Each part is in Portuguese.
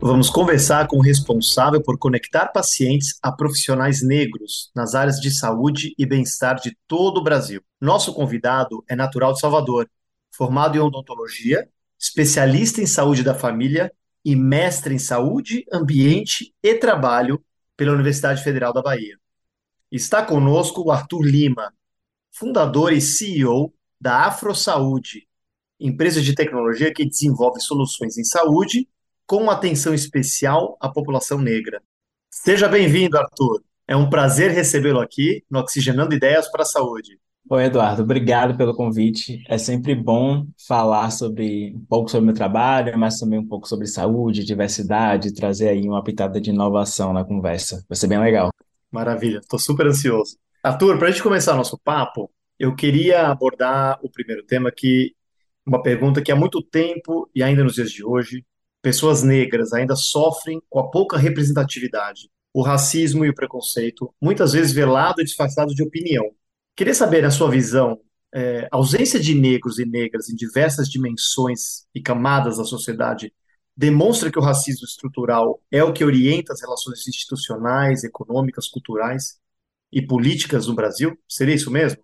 vamos conversar com o responsável por conectar pacientes a profissionais negros nas áreas de saúde e bem-estar de todo o Brasil. Nosso convidado é natural de Salvador, formado em odontologia, especialista em saúde da família e mestre em saúde, ambiente e trabalho pela Universidade Federal da Bahia. Está conosco o Arthur Lima, fundador e CEO da Afro Saúde, empresa de tecnologia que desenvolve soluções em saúde com atenção especial à população negra. Seja bem-vindo, Arthur. É um prazer recebê-lo aqui no Oxigenando Ideias para a Saúde. Oi, Eduardo, obrigado pelo convite. É sempre bom falar sobre um pouco sobre o meu trabalho, mas também um pouco sobre saúde, diversidade, trazer aí uma pitada de inovação na conversa. Vai ser bem legal. Maravilha, estou super ansioso. Arthur, para a gente começar nosso papo, eu queria abordar o primeiro tema que uma pergunta que há muito tempo e ainda nos dias de hoje, pessoas negras ainda sofrem com a pouca representatividade, o racismo e o preconceito, muitas vezes velado e disfarçado de opinião. Queria saber, na sua visão, é, a ausência de negros e negras em diversas dimensões e camadas da sociedade demonstra que o racismo estrutural é o que orienta as relações institucionais, econômicas, culturais e políticas no Brasil? Seria isso mesmo?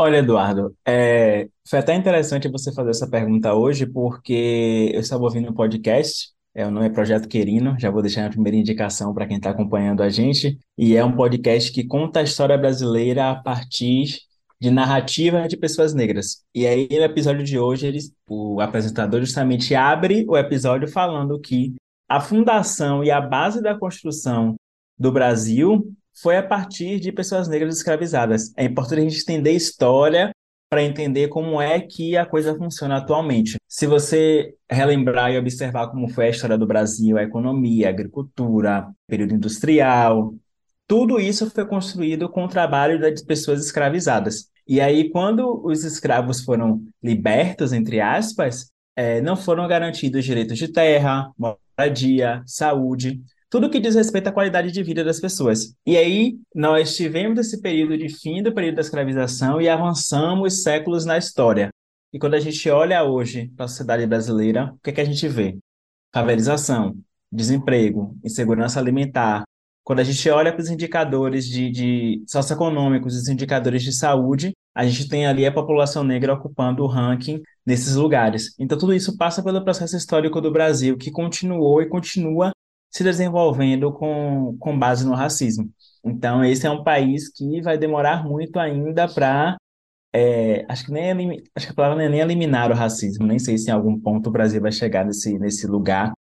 Olha, Eduardo, é, foi até interessante você fazer essa pergunta hoje, porque eu estava ouvindo um podcast, é, o nome é Projeto Querino, já vou deixar a primeira indicação para quem está acompanhando a gente, e é um podcast que conta a história brasileira a partir de narrativa de pessoas negras. E aí, no episódio de hoje, eles, o apresentador justamente abre o episódio falando que a fundação e a base da construção do Brasil foi a partir de pessoas negras escravizadas. É importante a gente entender história para entender como é que a coisa funciona atualmente. Se você relembrar e observar como foi a história do Brasil, a economia, a agricultura, período industrial, tudo isso foi construído com o trabalho das pessoas escravizadas. E aí, quando os escravos foram libertos, entre aspas, é, não foram garantidos direitos de terra, moradia, saúde, tudo que diz respeito à qualidade de vida das pessoas. E aí, nós tivemos esse período de fim do período da escravização e avançamos séculos na história. E quando a gente olha hoje para a sociedade brasileira, o que, é que a gente vê? Favelização, desemprego, insegurança alimentar, quando a gente olha para os indicadores de, de socioeconômicos, os indicadores de saúde, a gente tem ali a população negra ocupando o ranking nesses lugares. Então, tudo isso passa pelo processo histórico do Brasil, que continuou e continua se desenvolvendo com, com base no racismo. Então, esse é um país que vai demorar muito ainda para. É, acho que nem acho que a palavra é nem eliminar o racismo, nem sei se em algum ponto o Brasil vai chegar nesse, nesse lugar,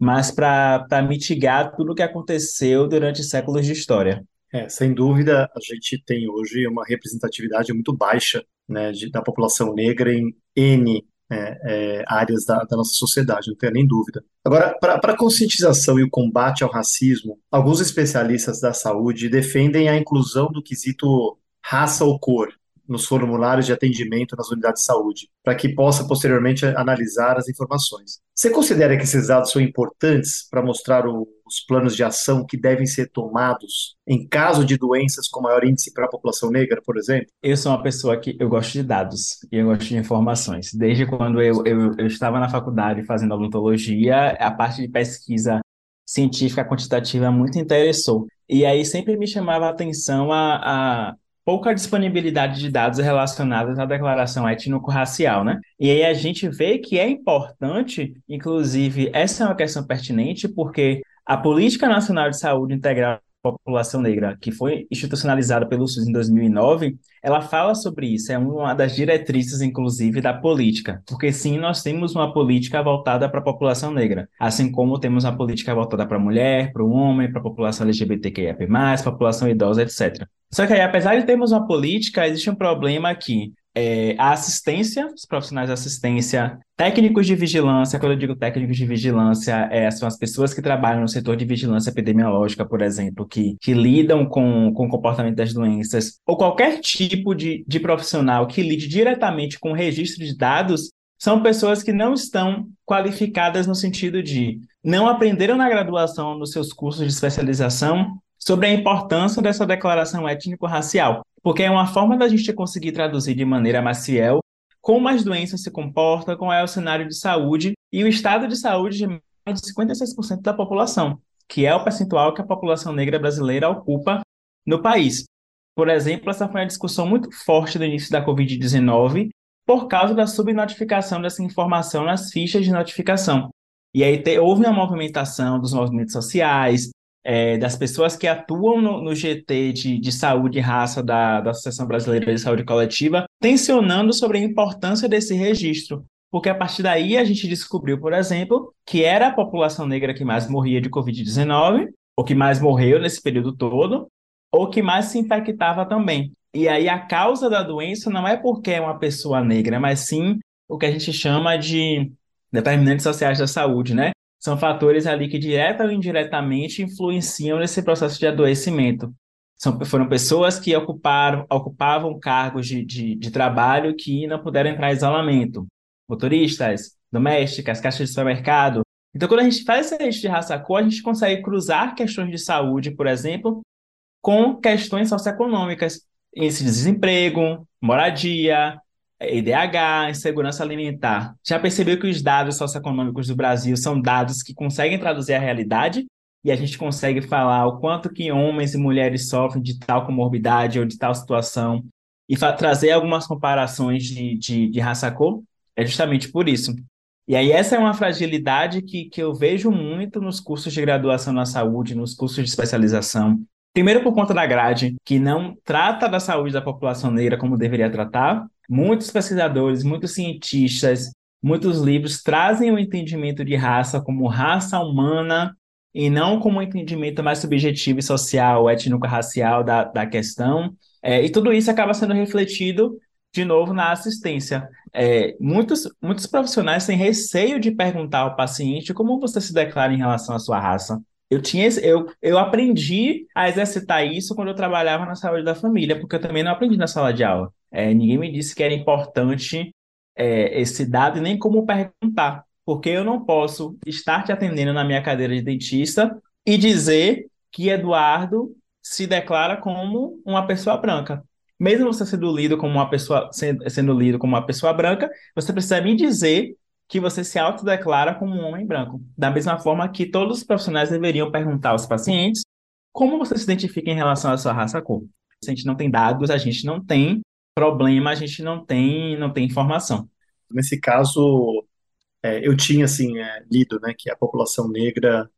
mas para mitigar tudo o que aconteceu durante séculos de história. É, sem dúvida, a gente tem hoje uma representatividade muito baixa né, de, da população negra em N é, é, áreas da, da, nossa sociedade, não tenho nem dúvida. Agora, para a conscientização e o combate ao racismo, alguns especialistas da saúde defendem a inclusão do quesito raça ou cor nos formulários de atendimento nas unidades de saúde, para que possa posteriormente analisar as informações. Você considera que esses dados são importantes para mostrar o, os planos de ação que devem ser tomados em caso de doenças com maior índice para a população negra, por exemplo? Eu sou uma pessoa que eu gosto de dados e eu gosto de informações. Desde quando eu, eu, eu estava na faculdade fazendo odontologia, a parte de pesquisa científica quantitativa muito interessou. E aí sempre me chamava a atenção a, a pouca disponibilidade de dados relacionados à declaração étnico-racial, né? E aí a gente vê que é importante, inclusive, essa é uma questão pertinente, porque a Política Nacional de Saúde Integral população negra, que foi institucionalizada pelo SUS em 2009, ela fala sobre isso, é uma das diretrizes, inclusive, da política. Porque sim, nós temos uma política voltada para a população negra, assim como temos uma política voltada para a mulher, para o homem, para a população LGBTQIA+, população idosa, etc. Só que aí, apesar de termos uma política, existe um problema aqui. é, a assistência, os profissionais de assistência, técnicos de vigilância, quando eu digo técnicos de vigilância, é, são as pessoas que trabalham no setor de vigilância epidemiológica, por exemplo, que, que lidam com, com o comportamento das doenças, ou qualquer tipo de, de profissional que lide diretamente com o registro de dados, são pessoas que não estão qualificadas no sentido de não aprenderam na graduação, nos seus cursos de especialização, sobre a importância dessa declaração étnico-racial porque é uma forma da gente conseguir traduzir de maneira mais fiel como as doenças se comportam, qual é o cenário de saúde e o estado de saúde de mais de 56% da população, que é o percentual que a população negra brasileira ocupa no país. Por exemplo, essa foi uma discussão muito forte no início da Covid-19 por causa da subnotificação dessa informação nas fichas de notificação. E aí te, houve uma movimentação dos movimentos sociais, é, das pessoas que atuam no, no GT de, de, saúde e raça da, da Associação Brasileira de Saúde Coletiva, tensionando sobre a importância desse registro. Porque a partir daí a gente descobriu, por exemplo, que era a população negra que mais morria de Covid-19, ou que mais morreu nesse período todo, ou que mais se infectava também. E aí a causa da doença não é porque é uma pessoa negra, mas sim o que a gente chama de determinantes sociais da saúde, né? São fatores ali que direta ou indiretamente influenciam nesse processo de adoecimento. São, foram pessoas que ocuparam, ocupavam cargos de, de, de trabalho que não puderam entrar em isolamento. Motoristas, domésticas, caixas de supermercado. Então, quando a gente faz esse registro de raça cor, a gente consegue cruzar questões de saúde, por exemplo, com questões socioeconômicas, de desemprego, moradia, IDH, insegurança alimentar. Já percebeu que os dados socioeconômicos do Brasil são dados que conseguem traduzir a realidade? E a gente consegue falar o quanto que homens e mulheres sofrem de tal comorbidade ou de tal situação e trazer algumas comparações de, de, de raça cor? É justamente por isso. E aí essa é uma fragilidade que, que eu vejo muito nos cursos de graduação na saúde, nos cursos de especialização. Primeiro por conta da grade, que não trata da saúde da população negra como deveria tratar, Muitos pesquisadores, muitos cientistas, muitos livros trazem o entendimento de raça como raça humana e não como um entendimento mais subjetivo e social, étnico-racial da, da questão. É, e tudo isso acaba sendo refletido, de novo, na assistência. É, muitos, muitos profissionais têm receio de perguntar ao paciente como você se declara em relação à sua raça. Eu tinha eu, eu aprendi a exercitar isso quando eu trabalhava na saúde da família, porque eu também não aprendi na sala de aula. É, ninguém me disse que era importante é, esse dado e nem como perguntar, porque eu não posso estar te atendendo na minha cadeira de dentista e dizer que Eduardo se declara como uma pessoa branca. Mesmo você sendo lido como uma pessoa sendo, sendo lido como uma pessoa branca, você precisa me dizer que você se autodeclara como um homem branco. Da mesma forma que todos os profissionais deveriam perguntar aos pacientes como você se identifica em relação à sua raça cor. Se a gente não tem dados, a gente não tem problema, a gente não tem, não tem informação. Nesse caso, é, eu tinha assim é, lido, né, que a população negra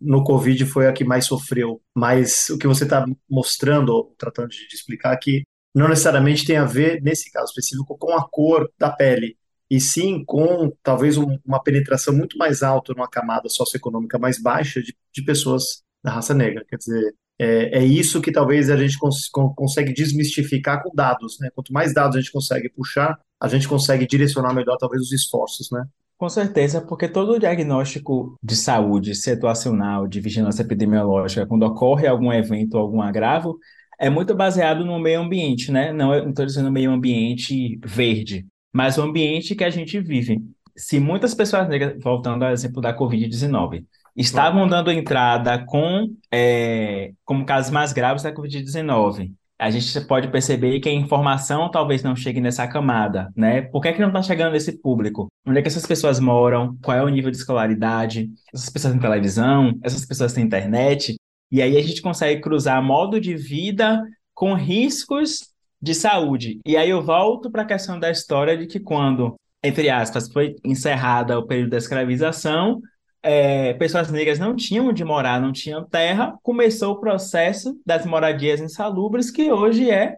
no Covid foi a que mais sofreu. Mas o que você está mostrando, tratando de, explicar, que não necessariamente tem a ver, nesse caso específico, com a cor da pele, e sim com talvez um, uma penetração muito mais alta numa camada socioeconômica mais baixa de, de pessoas da raça negra. Quer dizer, é, é isso que talvez a gente cons consegue desmistificar com dados. Né? Quanto mais dados a gente consegue puxar, a gente consegue direcionar melhor talvez os esforços. Né? Com certeza, porque todo diagnóstico de saúde situacional, de vigilância epidemiológica, quando ocorre algum evento, algum agravo, é muito baseado no meio ambiente, né? Não estou dizendo meio ambiente verde, mas o ambiente que a gente vive. Se muitas pessoas negras, voltando ao exemplo da Covid-19, estavam dando entrada com é, como casos mais graves da Covid-19, a gente pode perceber que a informação talvez não chegue nessa camada, né? Por que, é que não está chegando nesse público? Onde é que essas pessoas moram? Qual é o nível de escolaridade? Essas pessoas têm televisão? Essas pessoas têm internet? E aí a gente consegue cruzar modo de vida com riscos de saúde. E aí eu volto para a questão da história de que quando, entre aspas, foi encerrada o período da escravização, é, pessoas negras não tinham onde morar, não tinham terra, começou o processo das moradias insalubres, que hoje é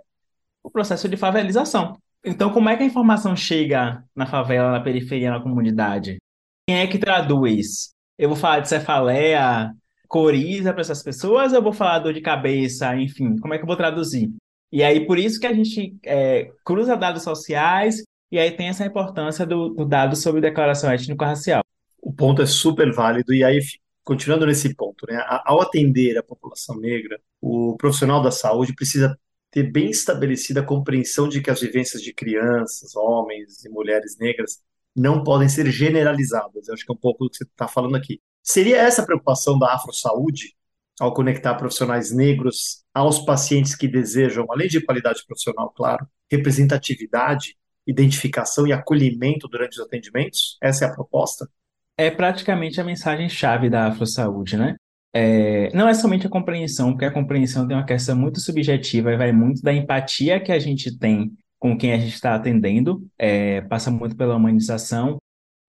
o processo de favelização. Então, como é que a informação chega na favela, na periferia, na comunidade? Quem é que traduz? Eu vou falar de cefaleia, coriza para essas pessoas, eu vou falar dor de cabeça, enfim, como é que eu vou traduzir? E aí, por isso que a gente é, cruza dados sociais e aí tem essa importância do, do dado sobre declaração étnico-racial. O ponto é super válido, e aí, continuando nesse ponto, né, ao atender a população negra, o profissional da saúde precisa ter bem estabelecida a compreensão de que as vivências de crianças, homens e mulheres negras não podem ser generalizadas. Eu acho que é um pouco do que você está falando aqui. Seria essa a preocupação da Afro Saúde ao conectar profissionais negros aos pacientes que desejam, além de qualidade profissional, claro, representatividade, identificação e acolhimento durante os atendimentos? Essa é a proposta? É praticamente a mensagem-chave da Afro Saúde, né? É, não é somente a compreensão, porque a compreensão tem uma questão muito subjetiva e vai muito da empatia que a gente tem com quem a gente está atendendo, é, passa muito pela humanização,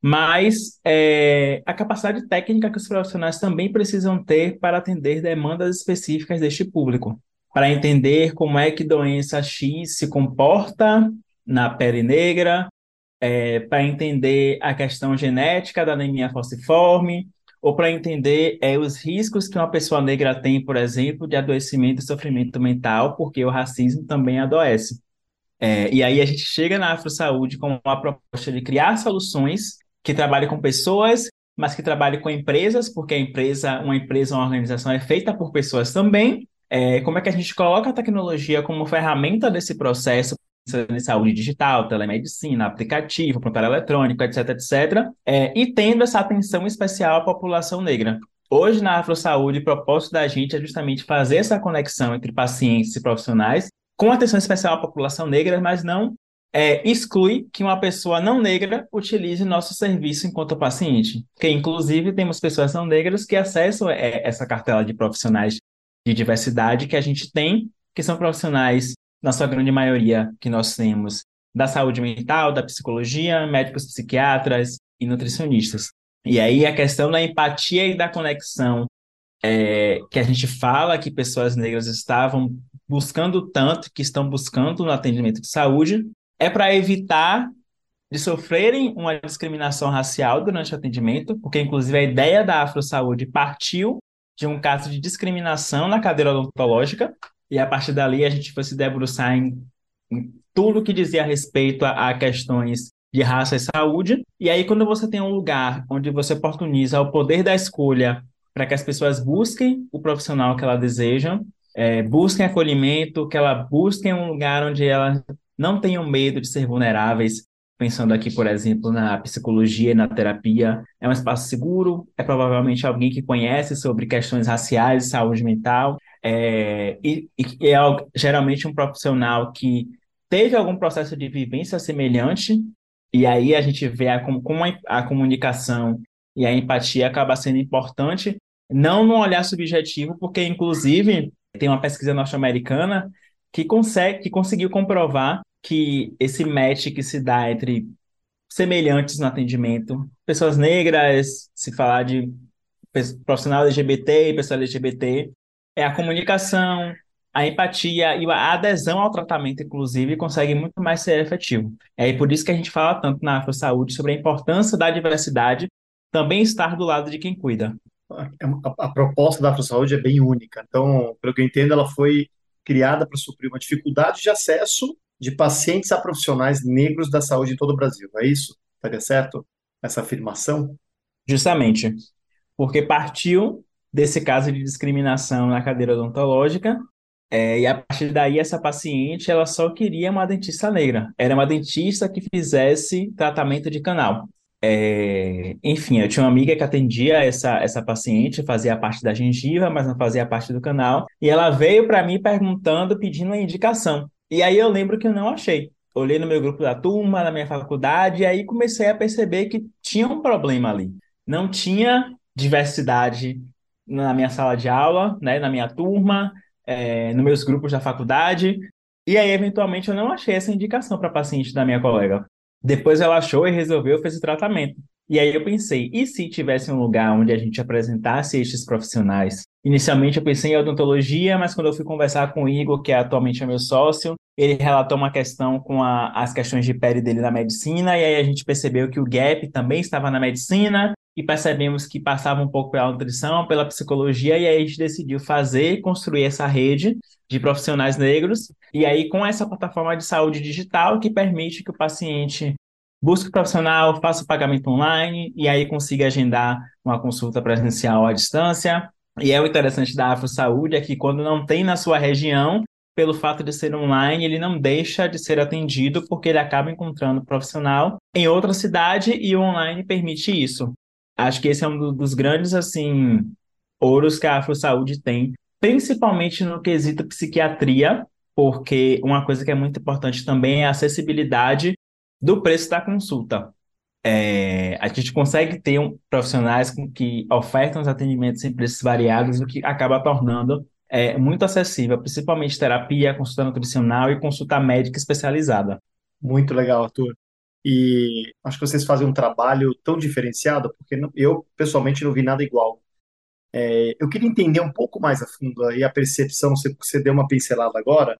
mas é, a capacidade técnica que os profissionais também precisam ter para atender demandas específicas deste público, para entender como é que doença X se comporta na pele negra, é, para entender a questão genética da anemia falciforme, ou para entender é, os riscos que uma pessoa negra tem, por exemplo, de adoecimento e sofrimento mental, porque o racismo também adoece. É, e aí a gente chega na AfroSaúde com uma proposta de criar soluções que trabalhem com pessoas, mas que trabalhem com empresas, porque a empresa, uma empresa, uma organização é feita por pessoas também. É, como é que a gente coloca a tecnologia como ferramenta desse processo de saúde digital, telemedicina, aplicativo, prontuário eletrônico, etc, etc, é, e tendo essa atenção especial à população negra. Hoje, na AfroSaúde, o propósito da gente é justamente fazer essa conexão entre pacientes e profissionais, com atenção especial à população negra, mas não é, exclui que uma pessoa não negra utilize nosso serviço enquanto paciente. Que, inclusive, temos pessoas não negras que acessam é, essa cartela de profissionais de diversidade que a gente tem, que são profissionais na sua grande maioria, que nós temos da saúde mental, da psicologia, médicos psiquiatras e nutricionistas. E aí a questão da empatia e da conexão é, que a gente fala que pessoas negras estavam buscando tanto, que estão buscando no atendimento de saúde, é para evitar de sofrerem uma discriminação racial durante o atendimento, porque inclusive a ideia da Afro Saúde partiu de um caso de discriminação na cadeira odontológica, e a partir dali a gente foi se debruçar em, em tudo que dizia a respeito a, a, questões de raça e saúde. E aí, quando você tem um lugar onde você oportuniza o poder da escolha para que as pessoas busquem o profissional que elas desejam, é, busquem acolhimento, que elas busquem um lugar onde elas não tenham medo de ser vulneráveis, pensando aqui, por exemplo, na psicologia e na terapia, é um espaço seguro, é provavelmente alguém que conhece sobre questões raciais e saúde mental, é, e, e é geralmente um profissional que teve algum processo de vivência semelhante, e aí a gente vê a, como a, a comunicação e a empatia acaba sendo importante, não no olhar subjetivo, porque inclusive tem uma pesquisa norte-americana que consegue, que conseguiu comprovar que esse match que se dá entre semelhantes no atendimento, pessoas negras, se falar de profissional LGBT e pessoa LGBT, é a comunicação, a empatia e a adesão ao tratamento, inclusive, consegue muito mais ser efetivo. É por isso que a gente fala tanto na Afro Saúde sobre a importância da diversidade também estar do lado de quem cuida. A, a, a proposta da Afro Saúde é bem única. Então, pelo que eu entendo, ela foi criada para suprir uma dificuldade de acesso de pacientes a profissionais negros da saúde em todo o Brasil. É isso? Estaria certo essa afirmação? Justamente. Porque partiu desse caso de discriminação na cadeira odontológica, é, e a partir daí essa paciente ela só queria uma dentista negra. Era uma dentista que fizesse tratamento de canal. É, enfim, eu tinha uma amiga que atendia essa, essa paciente, fazia parte da gengiva, mas não fazia parte do canal, e ela veio para mim perguntando, pedindo uma indicação. E aí eu lembro que eu não achei. Olhei no meu grupo da turma, na minha faculdade, e aí comecei a perceber que tinha um problema ali. Não tinha diversidade na minha sala de aula, né, na minha turma, é, nos meus grupos da faculdade. E aí, eventualmente, eu não achei essa indicação para paciente da minha colega. Depois ela achou e resolveu, fez o tratamento. E aí eu pensei, e se tivesse um lugar onde a gente apresentasse estes profissionais? Inicialmente eu pensei em odontologia, mas quando eu fui conversar com o Igor, que é atualmente é meu sócio, ele relatou uma questão com a, as questões de pele dele na medicina, e aí a gente percebeu que o gap também estava na medicina, e percebemos que passava um pouco pela nutrição, pela psicologia, e aí a gente decidiu fazer, construir essa rede de profissionais negros, e aí com essa plataforma de saúde digital que permite que o paciente busque o profissional, faça o pagamento online, e aí consiga agendar uma consulta presencial à distância. E é o interessante da Afro Saúde é que quando não tem na sua região, pelo fato de ser online, ele não deixa de ser atendido porque ele acaba encontrando profissional em outra cidade e o online permite isso. Acho que esse é um dos grandes assim ouros que a Afro Saúde tem, principalmente no quesito psiquiatria, porque uma coisa que é muito importante também é a acessibilidade do preço da consulta. É, a gente consegue ter um, profissionais que ofertam os atendimentos em preços variados, o que acaba tornando é, muito acessível, principalmente terapia, consulta nutricional e consulta médica especializada. Muito legal, Arthur. E acho que vocês fazem um trabalho tão diferenciado, porque eu, pessoalmente, não vi nada igual. É, eu queria entender um pouco mais a fundo aí a percepção, você, você deu uma pincelada agora,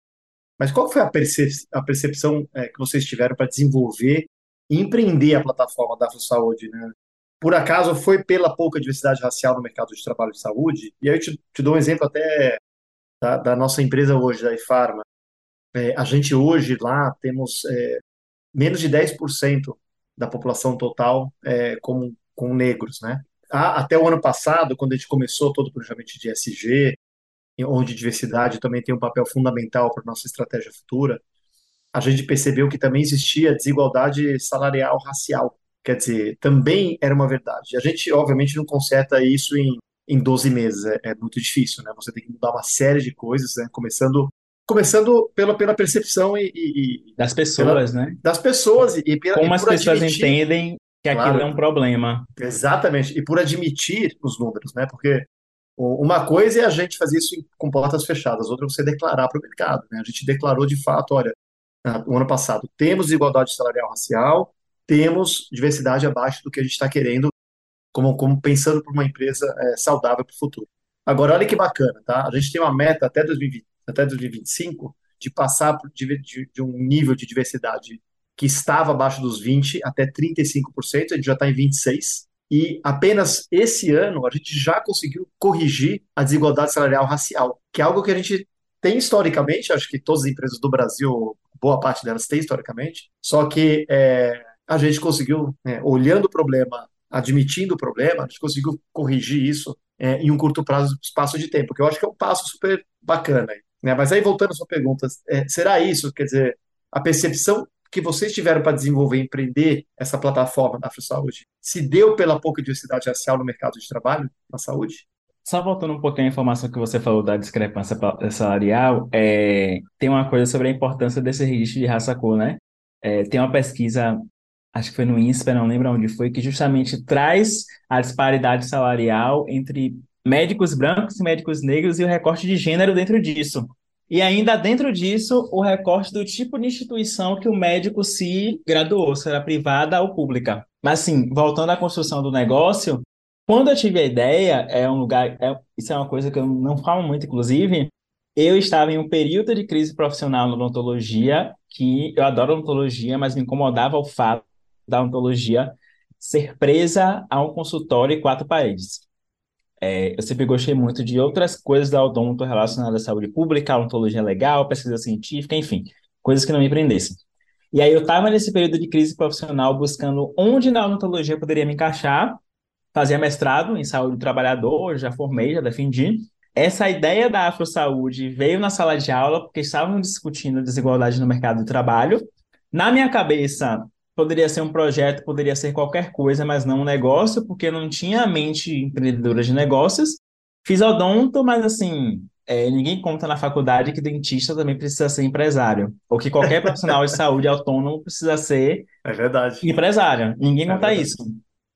mas qual foi a, percep a percepção é, que vocês tiveram para desenvolver e empreender a plataforma da Saúde, né? Por acaso foi pela pouca diversidade racial no mercado de trabalho de saúde? E aí eu te, te dou um exemplo até da, da nossa empresa hoje, da iFarma. É, a gente hoje lá temos é, menos de 10% da população total é, como, com negros, né? até o ano passado, quando a gente começou todo o planejamento de SG, onde diversidade também tem um papel fundamental para nossa estratégia futura, a gente percebeu que também existia desigualdade salarial racial. Quer dizer, também era uma verdade. A gente, obviamente, não conserta isso em, em 12 meses, é, é muito difícil, né? Você tem que mudar uma série de coisas, né? Começando começando pela, pela percepção e, e das pessoas, pela, né? Das pessoas e, pela, como as pessoas admitir, entendem que claro, aquilo é um problema. Exatamente, e por admitir os números, né? Porque uma coisa é a gente fazer isso com portas fechadas, outra é você declarar para o mercado, né? A gente declarou de fato, olha, no ano passado temos igualdade salarial racial, temos diversidade abaixo do que a gente está querendo, como, como pensando para uma empresa é, saudável para o futuro. Agora, olha que bacana, tá? A gente tem uma meta até 2020, até 2025 de passar de, de, de, um nível de diversidade que estava abaixo dos 20 até 35%, a gente já está em 26%, e apenas esse ano a gente já conseguiu corrigir a desigualdade salarial racial, que é algo que a gente tem historicamente, acho que todas as empresas do Brasil, boa parte delas tem historicamente, só que é, a gente conseguiu, né, olhando o problema, admitindo o problema, a gente conseguiu corrigir isso é, em um curto prazo, espaço de tempo, que eu acho que é um passo super bacana. Né? Mas aí, voltando à sua pergunta, é, será isso, quer dizer, a percepção que vocês tiveram para desenvolver e empreender essa plataforma da Saúde se deu pela pouca diversidade racial no mercado de trabalho, na saúde? Só voltando um pouquinho à informação que você falou da discrepância salarial, é, tem uma coisa sobre a importância desse registro de raça-cor, né? É, tem uma pesquisa, acho que foi no INSPER, não lembro onde foi, que justamente traz a disparidade salarial entre médicos brancos médicos negros e o recorte de gênero dentro disso. E ainda dentro disso, o recorte do tipo de instituição que o médico se graduou, se era privada ou pública. Mas assim, voltando à construção do negócio, quando eu tive a ideia, é um lugar, é, isso é uma coisa que eu não falo muito, inclusive, eu estava em um período de crise profissional na odontologia, que eu adoro odontologia, mas me incomodava o fato da odontologia ser presa a um consultório e quatro paredes. É, eu sempre gostei muito de outras coisas da odonto relacionadas à saúde pública, odontologia legal, pesquisa científica, enfim, coisas que não me prendessem. E aí eu estava nesse período de crise profissional buscando onde na odontologia eu poderia me encaixar, fazia mestrado em saúde do trabalhador, já formei, já defendi. Essa ideia da Afro Saúde veio na sala de aula porque estavam discutindo desigualdade no mercado de trabalho. Na minha cabeça, Poderia ser um projeto, poderia ser qualquer coisa, mas não um negócio, porque não tinha mente empreendedora de negócios. Fiz odonto, mas assim, é, ninguém conta na faculdade que dentista também precisa ser empresário, ou que qualquer profissional de saúde autônomo precisa ser é verdade. empresário. Ninguém é conta verdade. isso.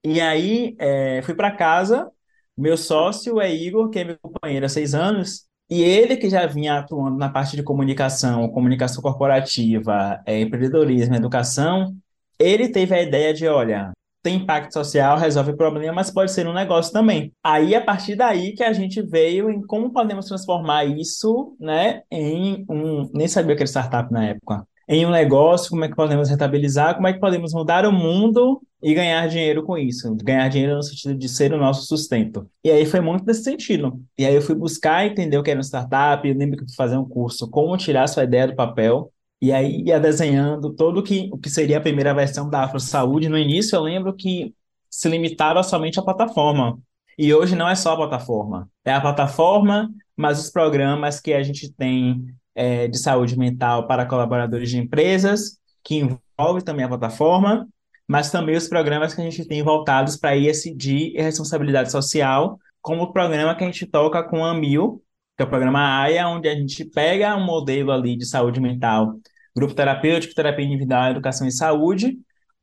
E aí, é, fui para casa, meu sócio é Igor, que é meu companheiro há seis anos, e ele que já vinha atuando na parte de comunicação, comunicação corporativa, é, empreendedorismo, educação, ele teve a ideia de, olha, tem impacto social, resolve o problema, mas pode ser um negócio também. Aí, a partir daí que a gente veio em como podemos transformar isso, né, em um, nem sabia que era startup na época, em um negócio, como é que podemos rentabilizar, como é que podemos mudar o mundo e ganhar dinheiro com isso. Ganhar dinheiro no sentido de ser o nosso sustento. E aí foi muito nesse sentido. E aí eu fui buscar entender o que era uma startup, eu lembro que fui fazer um curso como tirar sua ideia do papel, e aí ia desenhando todo o que, o que seria a primeira versão da Afro Saúde. No início eu lembro que se limitava somente à plataforma. E hoje não é só a plataforma. É a plataforma, mas os programas que a gente tem é, de saúde mental para colaboradores de empresas, que envolve também a plataforma, mas também os programas que a gente tem voltados para ISD e responsabilidade social, como o programa que a gente toca com a Mil, que é o programa AIA, onde a gente pega um modelo ali de saúde mental, grupo terapêutico, terapia individual, educação e saúde,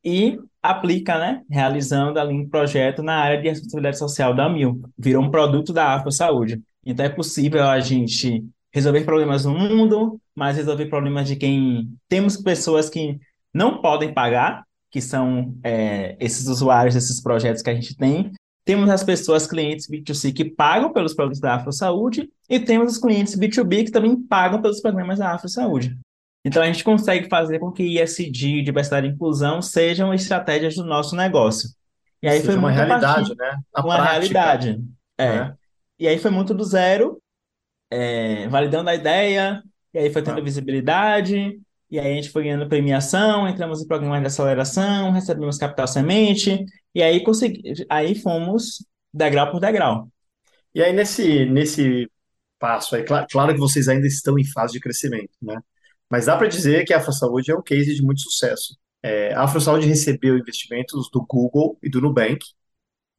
e aplica, né, realizando ali um projeto na área de responsabilidade social da Mil. Virou um produto da Afro Saúde. Então é possível a gente resolver problemas no mundo, mas resolver problemas de quem temos pessoas que não podem pagar, que são é, esses usuários desses projetos que a gente tem. Temos as pessoas, clientes B2C, que pagam pelos produtos da Afro Saúde, e temos os clientes B2B que também pagam pelos programas da Afro Saúde. Então, a gente consegue fazer com que ISD, diversidade e inclusão, sejam estratégias do nosso negócio. E aí Seja foi uma realidade, né? A uma prática, realidade. É. Né? E aí foi muito do zero, é, validando a ideia, e aí foi tendo ah. visibilidade, e aí a gente foi ganhando premiação, entramos em programas de aceleração, recebemos capital semente, e aí consegui, aí fomos degrau por degrau. E aí nesse, nesse passo aí, claro, claro que vocês ainda estão em fase de crescimento, né? Mas dá para dizer que a AfroSaúde é um case de muito sucesso. É, a AfroSaúde recebeu investimentos do Google e do Nubank.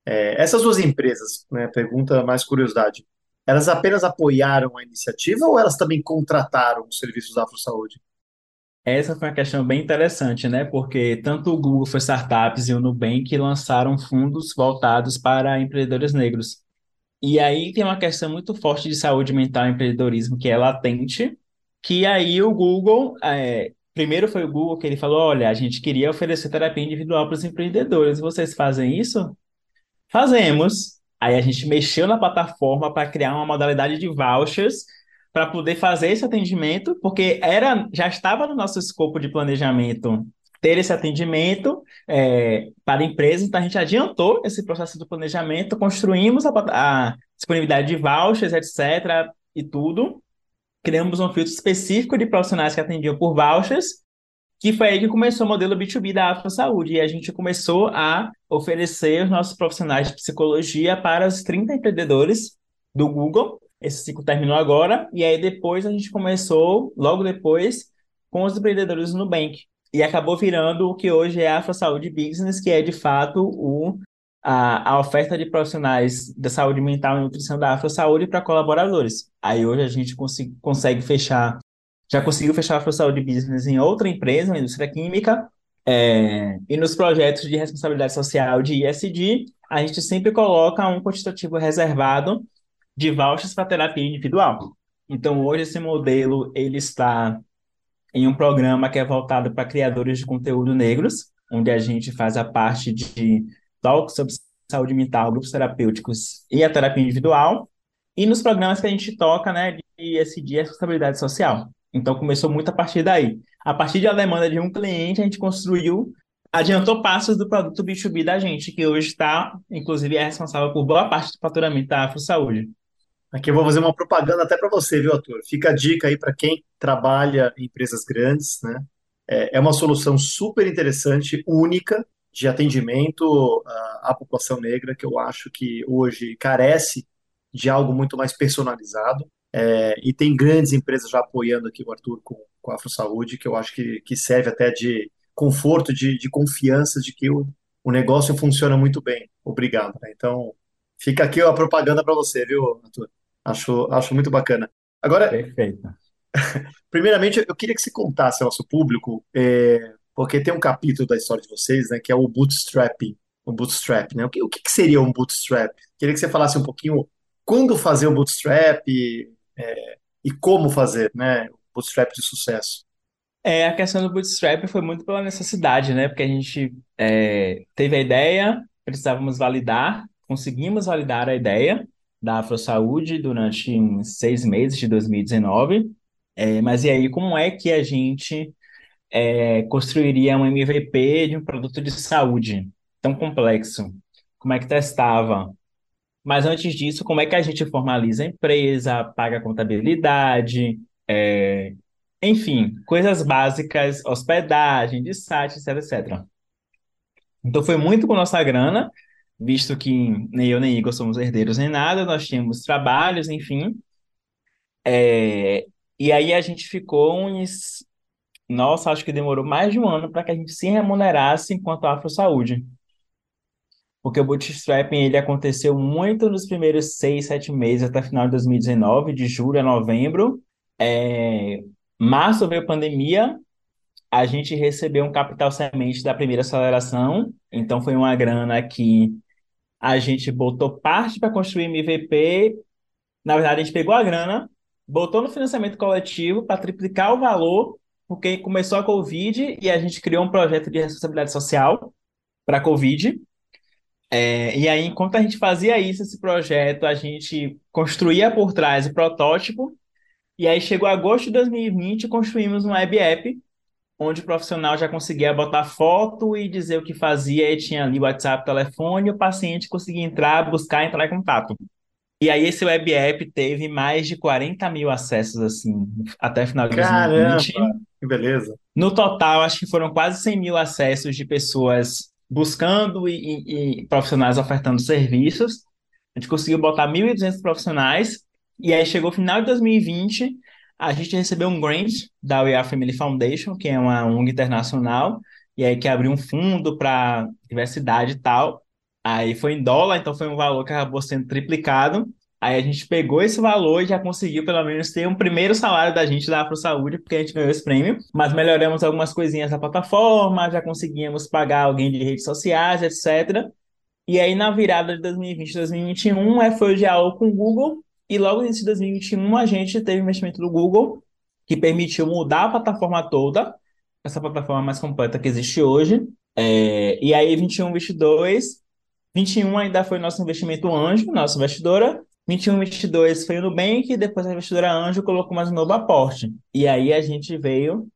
É, essas duas empresas, né, pergunta mais curiosidade, elas apenas apoiaram a iniciativa ou elas também contrataram os serviços da AfroSaúde? Essa foi uma questão bem interessante, né? Porque tanto o Google for Startups e o Nubank lançaram fundos voltados para empreendedores negros. E aí tem uma questão muito forte de saúde mental e empreendedorismo que é latente, que aí o Google, é, primeiro foi o Google que ele falou, olha, a gente queria oferecer terapia individual para os empreendedores, vocês fazem isso? Fazemos. Aí a gente mexeu na plataforma para criar uma modalidade de vouchers para poder fazer esse atendimento, porque era já estava no nosso escopo de planejamento ter esse atendimento é, para a empresa, então a gente adiantou esse processo do planejamento, construímos a, a disponibilidade de vouchers, etc., e tudo, criamos um filtro específico de profissionais que atendiam por vouchers, que foi aí que começou o modelo B2B da Afro Saúde, e a gente começou a oferecer os nossos profissionais de psicologia para os 30 empreendedores do Google, esse ciclo terminou agora, e aí depois a gente começou, logo depois, com os empreendedores no Nubank. E acabou virando o que hoje é a Afro Saúde Business, que é de fato o, a, a oferta de profissionais da saúde mental e nutrição da Afro Saúde para colaboradores. Aí hoje a gente consegue fechar, já conseguiu fechar a Afro Saúde Business em outra empresa, uma indústria química, é, e nos projetos de responsabilidade social de ISD, a gente sempre coloca um quantitativo reservado de vouchers para terapia individual. Então, hoje esse modelo ele está em um programa que é voltado para criadores de conteúdo negros, onde a gente faz a parte de talks sobre saúde mental, grupos terapêuticos e a terapia individual, e nos programas que a gente toca, né, de ESG, responsabilidade social. Então, começou muito a partir daí. A partir da demanda de um cliente, a gente construiu, adiantou passos do produto B2B da gente, que hoje está, inclusive, é responsável por boa parte do faturamento da Afro Saúde. Aqui eu vou fazer uma propaganda até para você, viu, Arthur? Fica a dica aí para quem trabalha em empresas grandes, né? É, é uma solução super interessante, única, de atendimento à, população negra, que eu acho que hoje carece de algo muito mais personalizado. É, e tem grandes empresas já apoiando aqui o Arthur com, com a Afro Saúde, que eu acho que, que serve até de conforto, de, de confiança de que o, o negócio funciona muito bem. Obrigado. Né? Então, fica aqui a propaganda para você, viu, Arthur? Acho, acho muito bacana. Agora, Perfeito. primeiramente, eu queria que você contasse ao nosso público, é, porque tem um capítulo da história de vocês, né, que é o bootstrapping, o bootstrap, né? O que, o que seria um bootstrap? Queria que você falasse um pouquinho quando fazer o bootstrap é, e como fazer, né, o bootstrap de sucesso. É, a questão do bootstrap foi muito pela necessidade, né? Porque a gente é, teve a ideia, precisávamos validar, conseguimos validar a ideia, da AfroSaúde durante seis meses de 2019. É, mas e aí, como é que a gente é, construiria um MVP de um produto de saúde? tão complexo. Como é que testava? Mas antes disso, como é que a gente formaliza a empresa, paga a contabilidade, é, enfim, coisas básicas, hospedagem de site, etc, etc. Então foi muito com nossa grana, visto que nem eu nem Igor somos herdeiros nem nada, nós tínhamos trabalhos, enfim. É, e aí a gente ficou uns. Nossa, acho que demorou mais de um ano para que a gente se remunerasse enquanto Afro Saúde. Porque o bootstrapping ele aconteceu muito nos primeiros seis, sete meses, até final de 2019, de julho a novembro. É, março veio a pandemia, a gente recebeu um capital semente da primeira aceleração, então foi uma grana que a gente botou parte para construir MVP. Na verdade, a gente pegou a grana, botou no financiamento coletivo para triplicar o valor, porque começou a Covid e a gente criou um projeto de responsabilidade social para a Covid. É, e aí, enquanto a gente fazia isso, esse projeto, a gente construía por trás o protótipo. E aí chegou agosto de 2020 e construímos um web app, onde o profissional já conseguia botar foto e dizer o que fazia, e tinha ali o WhatsApp, telefone, e o paciente conseguia entrar, buscar, entrar em contato. E aí esse web app teve mais de 40 mil acessos, assim, até final de Caramba, 2020. que beleza. No total, acho que foram quase 100 mil acessos de pessoas buscando e, e- e profissionais ofertando serviços. A gente conseguiu botar 1.200 profissionais. E aí chegou o final de 2020, a gente recebeu um grant da We Are Family Foundation, que é uma ONG internacional, e aí que abriu um fundo para diversidade e tal. Aí foi em dólar, então foi um valor que acabou sendo triplicado. Aí a gente pegou esse valor e já conseguiu pelo menos ter um primeiro salário da gente da Afro Saúde, porque a gente ganhou esse prêmio. Mas melhoramos algumas coisinhas da plataforma, já conseguíamos pagar alguém de redes sociais, etc. E aí na virada de 2020 2021 é, foi o diálogo com o Google. E logo no início de 2021 a gente teve investimento do Google, que permitiu mudar a plataforma toda, essa plataforma mais completa que existe hoje. É, e aí 21, 22 21 ainda foi nosso investimento anjo, nossa investidora. 21, 22 foi o Nubank, depois a investidora anjo colocou mais um novo aporte. E aí a gente veio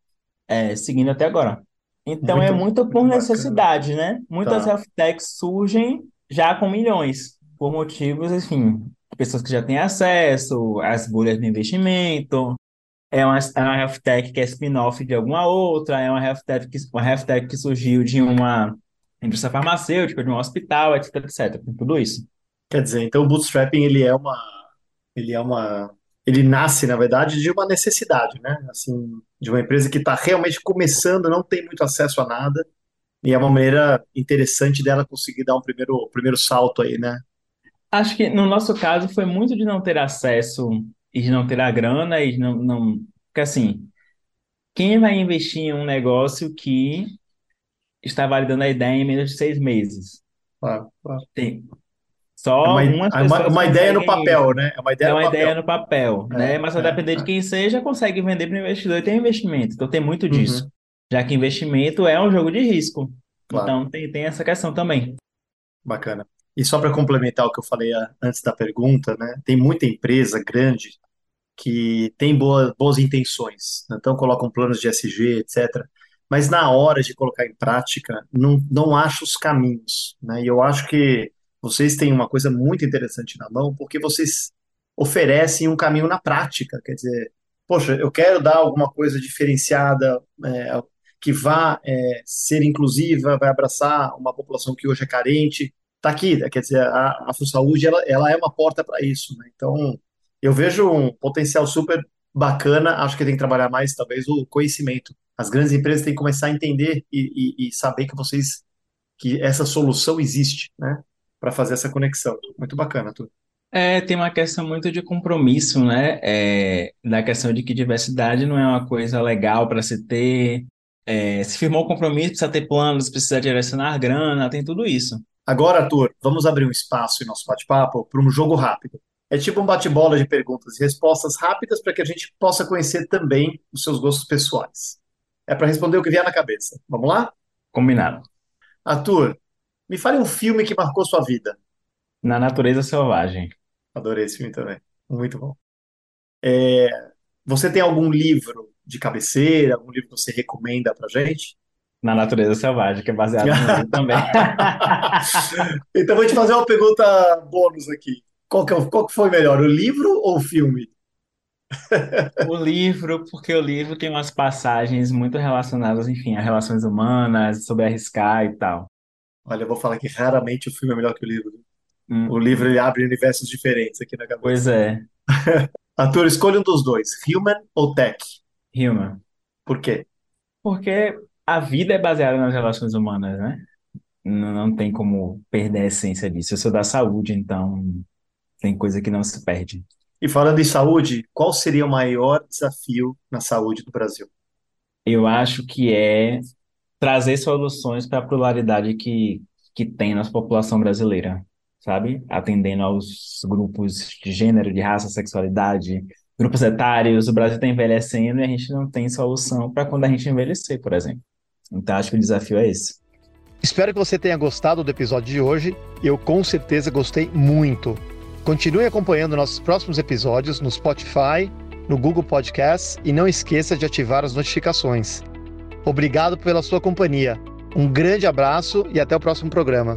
é, seguindo até agora. Então é Muito, muito por muito bacana. necessidade, né? Muitas Tá. health techs surgem já com milhões, por motivos, enfim, pessoas que já têm acesso, às bolhas de investimento. É uma, é uma health tech que é spin-off de alguma outra, é uma health tech que, uma health tech que surgiu de uma indústria farmacêutica, de um hospital, etc, etc. Tem tudo isso. Quer dizer, então o bootstrapping ele é uma, ele é uma, ele nasce, na verdade, de uma necessidade, né? Assim, de uma empresa que está realmente começando, não tem muito acesso a nada, e é uma maneira interessante dela conseguir dar um primeiro, primeiro salto aí, né? Acho que no nosso caso foi muito de não ter acesso e de não ter a grana e de não, não... Porque assim, quem vai investir em um negócio que está validando a ideia em menos de seis meses? Claro, claro. Tem É só uma, algumas é uma, pessoas uma ideia no papel, né? É uma É ideia no uma ideia papel. no papel, né? É, Mas vai é, depender de é. quem seja, consegue vender para o investidor e tem investimento. Então tem muito Uhum, disso. Já que investimento é um jogo de risco. claro, Então tem, tem essa questão também. bacana. E só para complementar o que eu falei ah, antes da pergunta, né? Tem muita empresa grande que tem boa, boas intenções, né? então colocam planos de SG, etc. Mas na hora de colocar em prática, não, não acha os caminhos, né? E eu acho que vocês têm uma coisa muito interessante na mão, porque vocês oferecem um caminho na prática, quer dizer, poxa, eu quero dar alguma coisa diferenciada, é, que vá é, ser inclusiva, vai abraçar uma população que hoje é carente, tá aqui, né? quer dizer, a, a Saúde ela, ela é uma porta para isso, né? Então, eu vejo um potencial super bacana, acho que tem que trabalhar mais, talvez, o conhecimento. As grandes empresas têm que começar a entender e, e, e saber que vocês, que essa solução existe, né? Para fazer essa conexão. Muito bacana, tu. É, tem uma questão muito de compromisso, né? É, da questão de que diversidade não é uma coisa legal para se ter. É, se firmou o compromisso, precisa ter planos, precisa direcionar grana, tem tudo isso. Agora, Arthur, vamos abrir um espaço em nosso bate-papo para um jogo rápido. É tipo um bate-bola de perguntas e respostas rápidas para que a gente possa conhecer também os seus gostos pessoais. É para responder o que vier na cabeça. Vamos lá? Combinado. Arthur, me fale um filme que marcou sua vida. Na natureza selvagem. Adorei esse filme também. Muito bom. É, você tem algum livro de cabeceira, algum livro que você recomenda pra gente? Na natureza selvagem, que é baseado no livro também. então vou te fazer uma pergunta bônus aqui. Qual que, é, qual que foi melhor, o livro ou o filme? O livro, porque o livro tem umas passagens muito relacionadas, enfim, a relações humanas, sobre arriscar e tal. Olha, eu vou falar que raramente o filme é melhor que o livro. Hum, O livro ele abre universos diferentes aqui na cabeça. pois é, Arthur, escolha um dos dois, human ou tech? Human. Por quê? Porque a vida é baseada nas relações humanas, né? Não, não tem como perder a essência disso. Eu sou da saúde, então tem coisa que não se perde. E falando em saúde, qual seria o maior desafio na saúde do Brasil? Eu acho que é trazer soluções para a pluralidade que, que tem nossa população brasileira, sabe? Atendendo aos grupos de gênero, de raça, sexualidade, grupos etários. O Brasil está envelhecendo e a gente não tem solução para quando a gente envelhecer, por exemplo. Então, acho que o desafio é esse. Espero que você tenha gostado do episódio de hoje. Eu com certeza gostei muito. Continue acompanhando nossos próximos episódios no Spotify, no Google Podcasts e não esqueça de ativar as notificações. Obrigado pela sua companhia. Um grande abraço e até o próximo programa.